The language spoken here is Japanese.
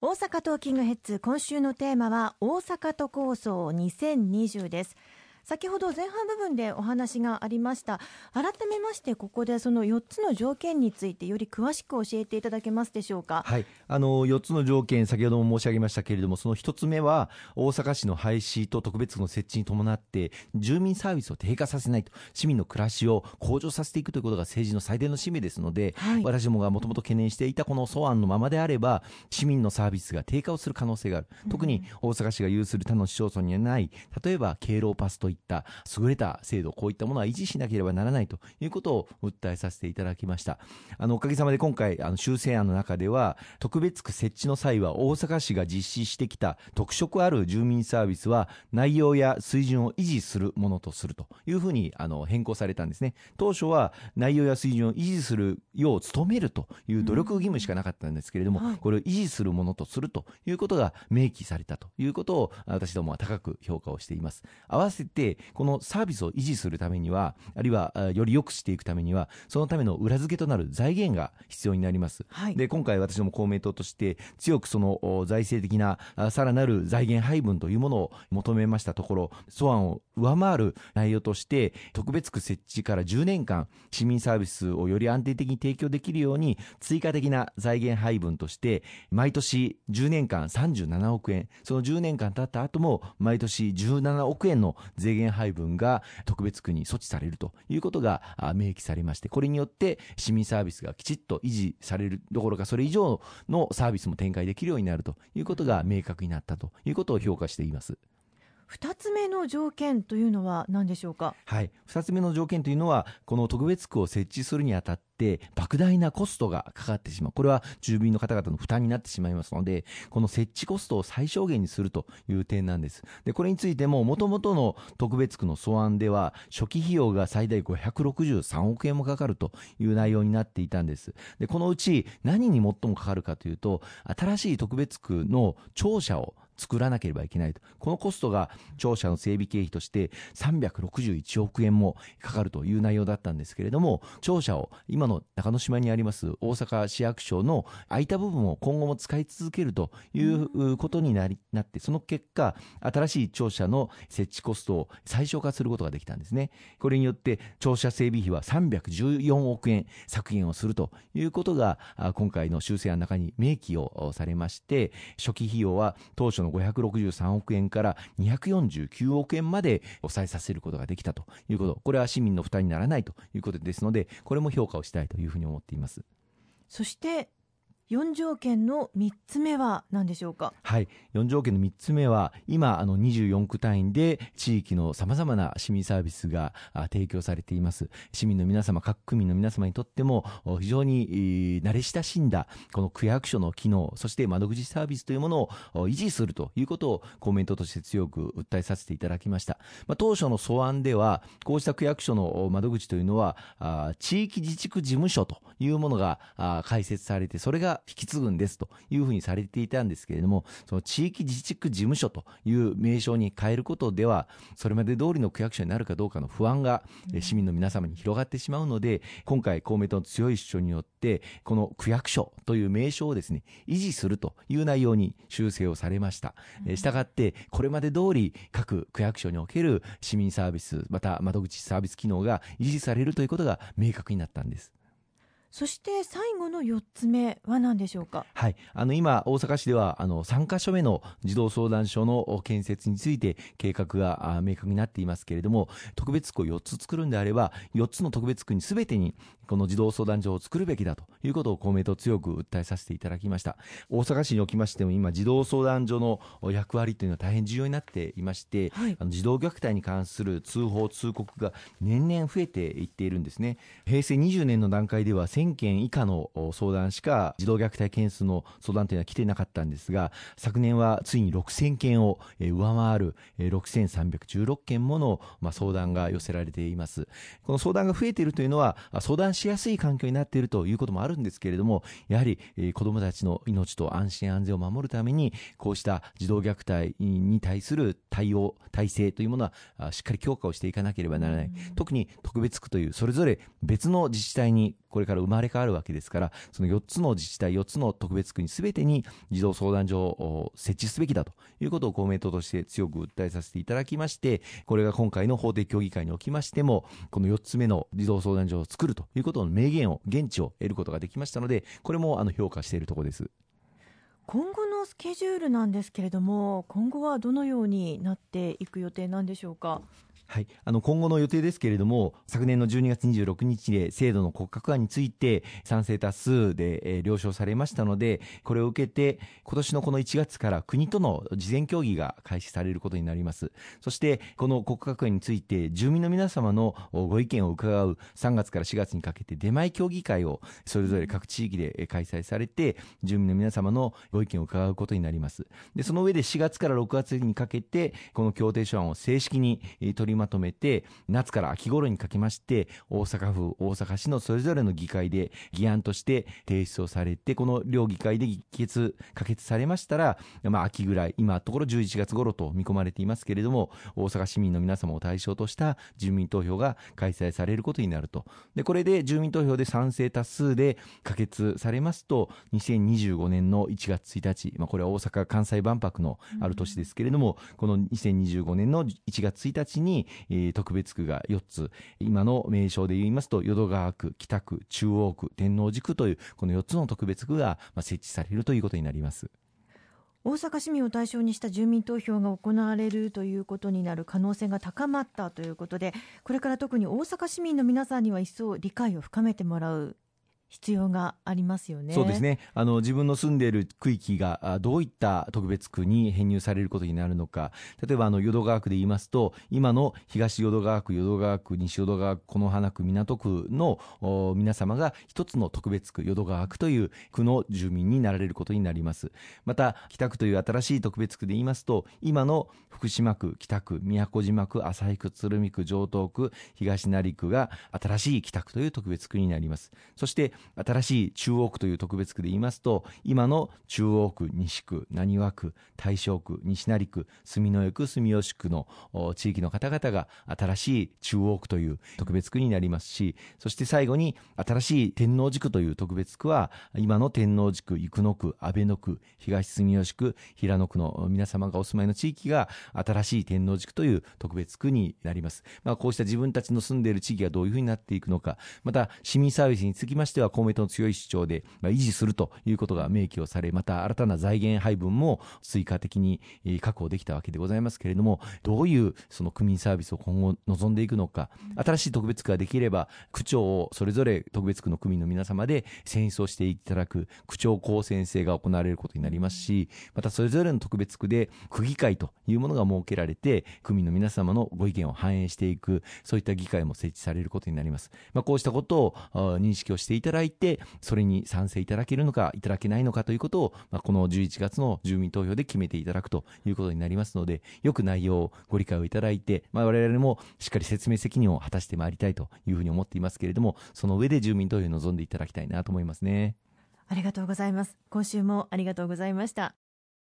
大阪トーキングヘッズ今週のテーマは大阪都構想2020です。先ほど前半部分でお話がありました。改めましてここでその4つの条件についてより詳しく教えていただけますでしょうか？はい。あの4つの条件先ほども申し上げましたけれどもその1つ目は大阪市の廃止と特別区の設置に伴って住民サービスを低下させないと市民の暮らしを向上させていくということが政治の最大の使命ですので、はい、私どもがもともと懸念していたこの素案のままであれば市民のサービスが低下をする可能性がある、特に大阪市が有する他の市町村にはない。例えば敬老パスといった優れた制度こういったものは維持しなければならないということを訴えさせていただきました。あのおかげさまで今回あの修正案の中では特別区設置の際は大阪市が実施してきた特色ある住民サービスは内容や水準を維持するものとするというふうにあの変更されたんですね。当初は内容や水準を維持するよう努めるという努力義務しかなかったんですけれども、うん。はい、これを維持するものとするということが明記されたということを私どもは高く評価をしています。合わせてこののサービスを維持するためにはあるいはより良くしていくためにはそのための裏付けとなる財源が必要になります、はい、で今回私ども公明党として強くその財政的なさらなる財源配分というものを求めましたところ素案を上回る内容として特別区設置から10年間市民サービスをより安定的に提供できるように追加的な財源配分として毎年10年間37億円その10年間経った後も毎年17億円の税限配分が特別区に措置されるということが明記されましてこれによって市民サービスがきちっと維持されるどころかそれ以上のサービスも展開できるようになるということが明確になったということを評価しています。2つ目の条件というのは何でしょうか、はい、2つ目の条件というのはこの特別区を設置するにあたって莫大なコストがかかってしまう。これは住民の方々の負担になってしまいますのでこの設置コストを最小限にするという点なんです。でこれについてももともとの特別区の素案では初期費用が最大563億円もかかるという内容になっていたんです。でこのうち何に最もかかるかというと新しい特別区の庁舎を作らなければいけないと。このコストが庁舎の整備経費として361億円もかかるという内容だったんですけれども、庁舎を今の中之島にあります大阪市役所の空いた部分を今後も使い続けるということになりなって、その結果、新しい庁舎の設置コストを最小化することができたんですね。これによって庁舎整備費は314億円削減をするということが、今回の修正案の中に明記をされまして、初期費用は当初のの563億円から249億円まで抑えさせることができたということ、これは市民の負担にならないということですので、これも評価をしたいというふうに思っています。そして4条件の3つ目は何でしょうか？はい。4条件の3つ目は今あの24区単位で地域のさまざまな市民サービスが提供されています。市民の皆様各区民の皆様にとっても非常に慣れ親しんだこの区役所の機能そして窓口サービスというものを維持するということをコメントとして強く訴えさせていただきました、まあ、当初の素案ではこうした区役所の窓口というのは地域自治区事務所というものが開設されてそれが引き継ぐんですというふうにされていたんですけれども、その地域自治区事務所という名称に変えることでは、それまで通りの区役所になるかどうかの不安が市民の皆様に広がってしまうので、今回公明党の強い主張によって、この区役所という名称をですね、維持するという内容に修正をされました。したがって、これまで通り各区役所における市民サービス、また窓口サービス機能が維持されるということが明確になったんです。そして最後の4つ目は何でしょうか、はい、あの今、大阪市ではあの3か所目の児童相談所の建設について計画が明確になっていますけれども特別区を4つ作るんであれば4つの特別区にすべてにこの児童相談所を作るべきだということを公明党強く訴えさせていただきました。大阪市におきましても今児童相談所の役割というのは大変重要になっていまして、はい、あの児童虐待に関する通報通告が年々増えていっているんですね。平成20年の段階では1000件以下の相談しか児童虐待件数の相談というのは来てなかったんですが昨年はついに6000件を上回る6316件もの相談が寄せられています。この相談が増えているというのは相談しやすい環境になっているということもあるんですけれどもやはり子どもたちの命と安心安全を守るためにこうした児童虐待に対する対応体制というものはしっかり強化をしていかなければならない、特に特別区というそれぞれ別の自治体にこれから生まれ変わるわけですからその4つの自治体4つの特別区にすべてに児童相談所を設置すべきだということを公明党として強く訴えさせていただきましてこれが今回の法的協議会におきましてもこの4つ目の児童相談所を作るということの明言を現地を得ることができましたのでこれもあの評価しているところです。今後のスケジュールなんですけれども今後はどのようになっていく予定なんでしょうか？はい、あの今後の予定ですけれども、昨年の12月26日で制度の骨格案について賛成多数で、えー、了承されましたので、これを受けて、今年のこの1月から国との事前協議が開始されることになります。そして、この骨格案について、住民の皆様のご意見を伺う3月から4月にかけて出前協議会をそれぞれ各地域で開催されて、住民の皆様のご意見を伺ううことになります。で、その上で4月から6月にかけて、この協定書案を正式に取りまとめて、夏から秋頃にかけまして、大阪府、大阪市のそれぞれの議会で議案として提出をされて、この両議会で議決、可決されましたら、まあ、秋ぐらい、今のところ11月頃と見込まれていますけれども、大阪市民の皆様を対象とした住民投票が開催されることになると。で、これで住民投票で賛成多数で可決されますと、2025年の1月1日、まあ、これは大阪・関西万博のある年ですけれども、うん、この2025年の1月1日に、えー、特別区が4つ、今の名称で言いますと、淀川区、北区、中央区、天王寺区という、この4つの特別区が設置されるということになります。大阪市民を対象にした住民投票が行われるということになる可能性が高まったということでこれから特に大阪市民の皆さんには一層理解を深めてもらう必要がありますよね。そうですね。あの、自分の住んでいる区域がどういった特別区に編入されることになるのか。例えば、あの、淀川区で言いますと、今の東淀川区、淀川区、西淀川区、此花区、港区の皆様が一つの特別区、淀川区という区の住民になられることになります。また、北区という新しい特別区で言いますと、今の福島区、北区、宮古島区、旭区、鶴見区、城東区、東成区が新しい北区という特別区になります。そして、新しい中央区という特別区で言いますと、今の中央区、西区、浪速区、大正区、西成区、住之江区、住吉区の地域の方々が新しい中央区という特別区になりますし、そして最後に新しい天王寺区という特別区は、今の天王寺区、生野区、安倍野区、東住吉区、平野区の皆様がお住まいの地域が新しい天王寺区という特別区になります。まあ、こうした自分たちの住んでいる地域がどういうふうになっていくのか、また市民サービスにつきましては、公明党の強い主張で、まあ、維持するということが明記をされ、また新たな財源配分も追加的に確保できたわけでございますけれども、どういうその区民サービスを今後望んでいくのか、新しい特別区ができれば、区長をそれぞれ特別区の区民の皆様で選出をしていただく区長公選制が行われることになりますし、またそれぞれの特別区で区議会というものが設けられて、区民の皆様のご意見を反映していく、そういった議会も設置されることになります。まあ、こうしたことを認識をしていただいて、それに賛成いただけるのか、いただけないのかということを、まあ、この11月の住民投票で決めていただくということになりますので、よく内容をご理解をいただいて、まあ、我々もしっかり説明責任を果たしてまいりたいというふうに思っていますけれども、その上で住民投票に臨んでいただきたいなと思いますね。ありがとうございます。今週もありがとうございました。